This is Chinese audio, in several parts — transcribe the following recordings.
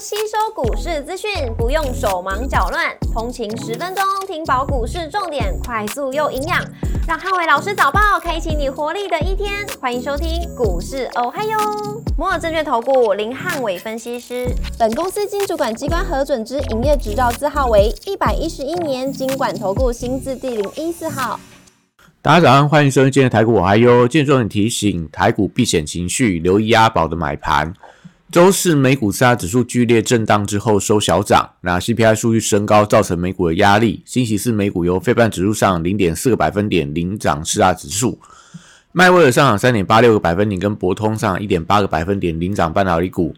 吸收股市资讯，不用手忙脚乱，通勤十分钟听饱股市重点，快速又营养，让汉伟老师早报开启你活力的一天。欢迎收听股市哦嗨哟，摩尔证券投顾林汉伟分析师，本公司经主管机关核准之营业执照字号为一百一十一年经管投顾新字第零一四号。大家早上，欢迎收听今天的台股我嗨哟。今天重点提醒，台股避险情绪，留意押宝的买盘。周四美股四大指数剧烈震荡之后收小涨，那 CPI 数据升高造成美股的压力。星期四美股由非半指数上零点四个百分点领涨四大指数，迈威尔上涨三点八六个百分点，跟博通上一点八个百分点领涨半导体股。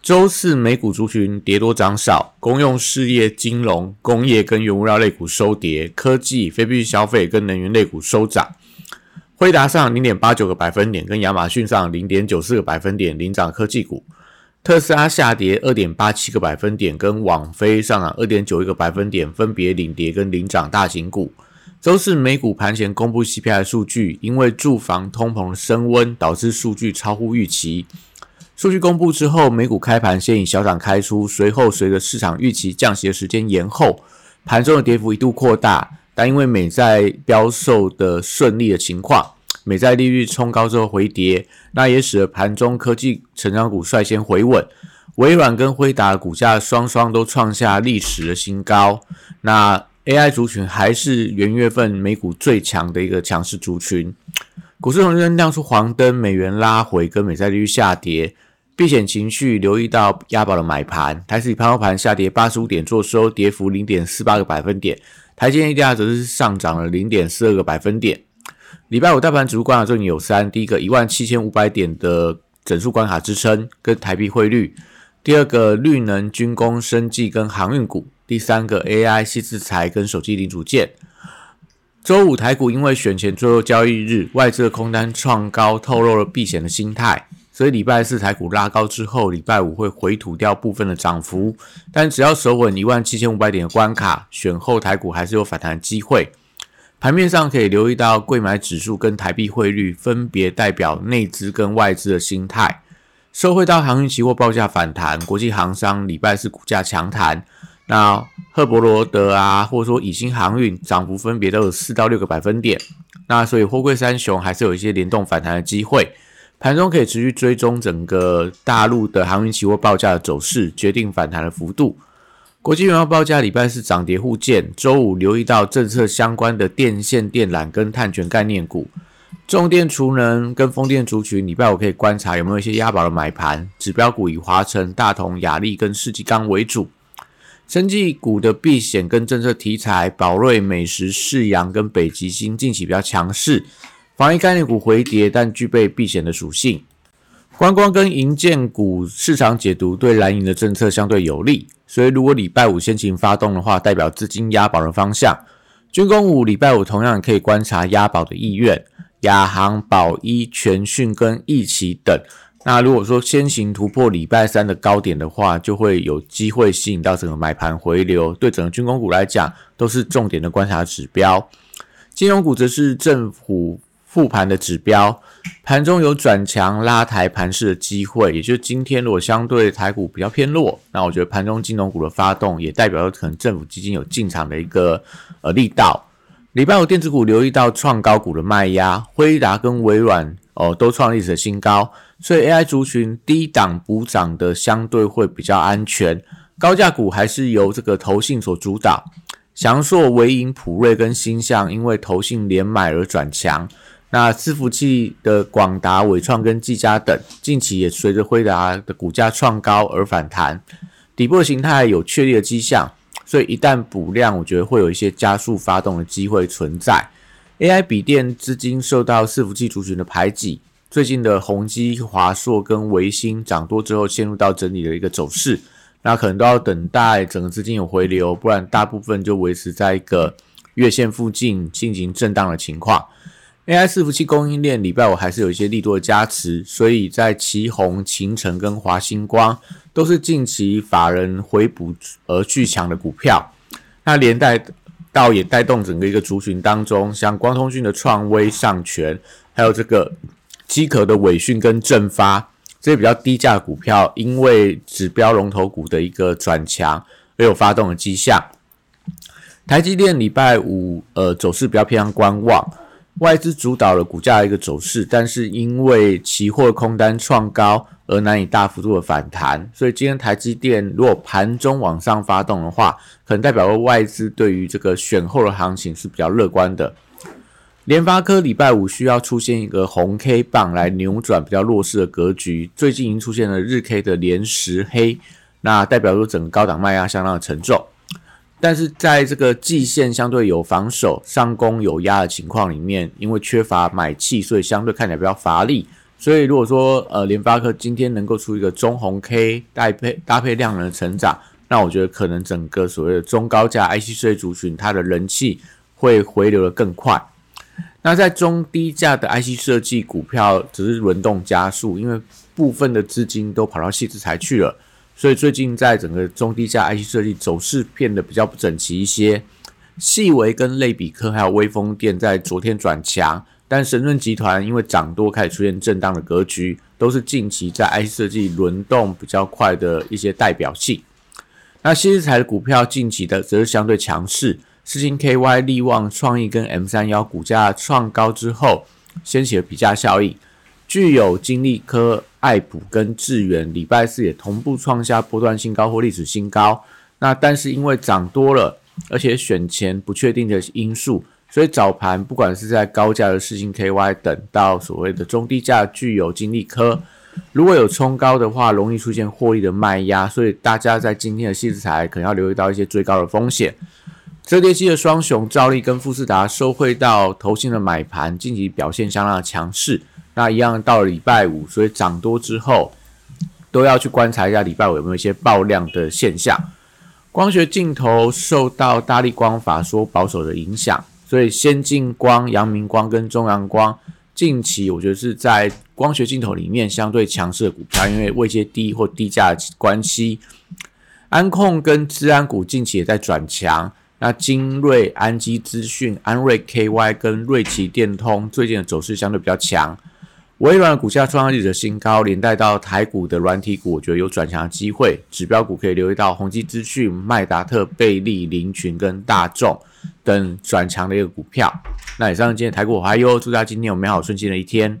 周四美股族群跌多涨少，公用事业、金融、工业跟原物料类股收跌，科技、非必需消费跟能源类股收涨。辉达上零点八九个百分点，跟亚马逊上零点九四个百分点领涨科技股。特斯拉下跌二点八七个百分点，跟网飞上涨二点九一个百分点，分别领跌跟领涨大型股。周四美股盘前公布 CPI 数据，因为住房通膨升温，导致数据超乎预期。数据公布之后，美股开盘先以小涨开出，随后随着市场预期降息的时间延后，盘中的跌幅一度扩大。但因为美债标售的顺利的情况。美债利率冲高之后回跌，那也使得盘中科技成长股率先回稳。微软跟辉达股价双双都创下历史的新高。那 AI 族群还是元月份美股最强的一个强势族群。股市红灯亮出黄灯，美元拉回跟美债利率下跌，避险情绪留意到押宝的买盘。台指盘后盘下跌八十五点，做收跌幅零点四八个百分点。台积电 ADR 则是上涨了零点四二个百分点。礼拜五大盘指数关卡重点有三：第一个一万七千五百点的整数关卡支撑跟台币汇率；第二个绿能、军工、生技跟航运股；第三个 AI、细制材跟手机零组件。周五台股因为选前最后交易日，外资的空单创高，透露了避险的心态，所以礼拜四台股拉高之后，礼拜五会回吐掉部分的涨幅，但只要守稳一万七千五百点的关卡，选后台股还是有反弹机会。盘面上可以留意到，贵买指数跟台币汇率分别代表内资跟外资的心态。收回到航运期货报价反弹，国际航商礼拜四股价强弹。那赫伯罗德啊，或者说以新航运涨幅分别都有四到六个百分点。那所以货柜三雄还是有一些联动反弹的机会。盘中可以持续追踪整个大陆的航运期货报价的走势，决定反弹的幅度。国际原油报价礼拜四涨跌互见，周五留意到政策相关的电线电缆跟碳权概念股，重电储能跟风电族群，礼拜五可以观察有没有一些押宝的买盘。指标股以华晨、大同、雅力跟世纪钢为主，生技股的避险跟政策题材，宝瑞、美食、世阳跟北极星近期比较强势，防疫概念股回跌，但具备避险的属性。观光跟银建股市场解读对蓝银的政策相对有利。所以，如果礼拜五先行发动的话，代表资金押宝的方向。军工五礼拜五同样可以观察押宝的意愿，亚航、宝一、全讯跟易奇等。那如果说先行突破礼拜三的高点的话，就会有机会吸引到整个买盘回流，对整个军工股来讲都是重点的观察指标。金融股则是政府。复盘的指标，盘中有转强拉抬盘势的机会，也就是今天如果相对台股比较偏弱，那我觉得盘中金融股的发动也代表了可能政府基金有进场的一个呃力道。礼拜五电子股留意到创高股的卖压，辉达跟微软哦都创历史新高，所以 AI 族群低档补涨的相对会比较安全，高价股还是由这个投信所主导，翔硕、维盈、普瑞跟新象因为投信连买而转强。那伺服器的广达、伟创跟技嘉等，近期也随着辉达的股价创高而反弹，底部形态有确立的迹象，所以一旦补量，我觉得会有一些加速发动的机会存在。AI 笔电资金受到伺服器族群的排挤，最近的宏基、华硕跟维新涨多之后，陷入到整理的一个走势，那可能都要等待整个资金有回流，不然大部分就维持在一个月线附近进行震荡的情况。AI 伺服器供应链礼拜五还是有一些力度的加持，所以在旗宏、秦城跟华星光都是近期法人回补而巨强的股票。那连带到也带动整个一个族群当中，像光通讯的创威、上全，还有这个机壳的伟讯跟正发，这些比较低价的股票，因为指标龙头股的一个转强而有发动的迹象。台积电礼拜五呃走势比较偏向观望，外资主导了股价的一个走势，但是因为期货空单创高而难以大幅度的反弹，所以今天台积电如果盘中往上发动的话，可能代表外资对于这个选后的行情是比较乐观的。联发科礼拜五需要出现一个红 K 棒来扭转比较弱势的格局，最近已经出现了日 K 的连十黑，那代表说整个高档卖压相当的沉重。但是在这个季线相对有防守、上攻有压的情况里面，因为缺乏买气，所以相对看起来比较乏力。所以如果说呃联发科今天能够出一个中红 K 搭配搭配量能的成长，那我觉得可能整个所谓的中高价 IC 设计族群，它的人气会回流的更快。那在中低价的 IC 设计股票只是轮动加速，因为部分的资金都跑到细资材去了。所以最近在整个中低价 IC 设计走势变得比较不整齐一些，细微跟类比科还有微风电在昨天转强，但神盾集团因为涨多开始出现震荡的格局，都是近期在 IC 设计轮动比较快的一些代表性。那新日材的股票近期的则是相对强势，四星 KY、力旺、创意跟 M 三幺股价创高之后，掀起了比价效应，具有金利科。爱普跟智源礼拜四也同步创下波段新高或历史新高。那但是因为涨多了，而且选前不确定的因素，所以早盘不管是在高价的世星 KY 等到所谓的中低价具有金利科，如果有冲高的话，容易出现获利的卖压。所以大家在今天的细资材可能要留意到一些追高的风险。折叠机的双雄兆利跟富士达收汇到投信的买盘，近期表现相当的强势。那一样到了礼拜五，所以涨多之后都要去观察一下礼拜五有没有一些爆量的现象。光学镜头受到大力光法说保守的影响，所以先进光、阳明光跟中阳光近期我觉得是在光学镜头里面相对强势的股票，因为位阶低或低价关系。安控跟资安股近期也在转强，那精锐、安基资讯、安瑞 KY 跟瑞奇电通最近的走势相对比较强。微软股价创下历史新高，连带到台股的软体股，我觉得有转强的机会。指标股可以留意到宏基资讯、麦达特、贝利、林群跟大众等转强的一个股票。那以上今天台股我还有，祝大家今天有美好顺心的一天。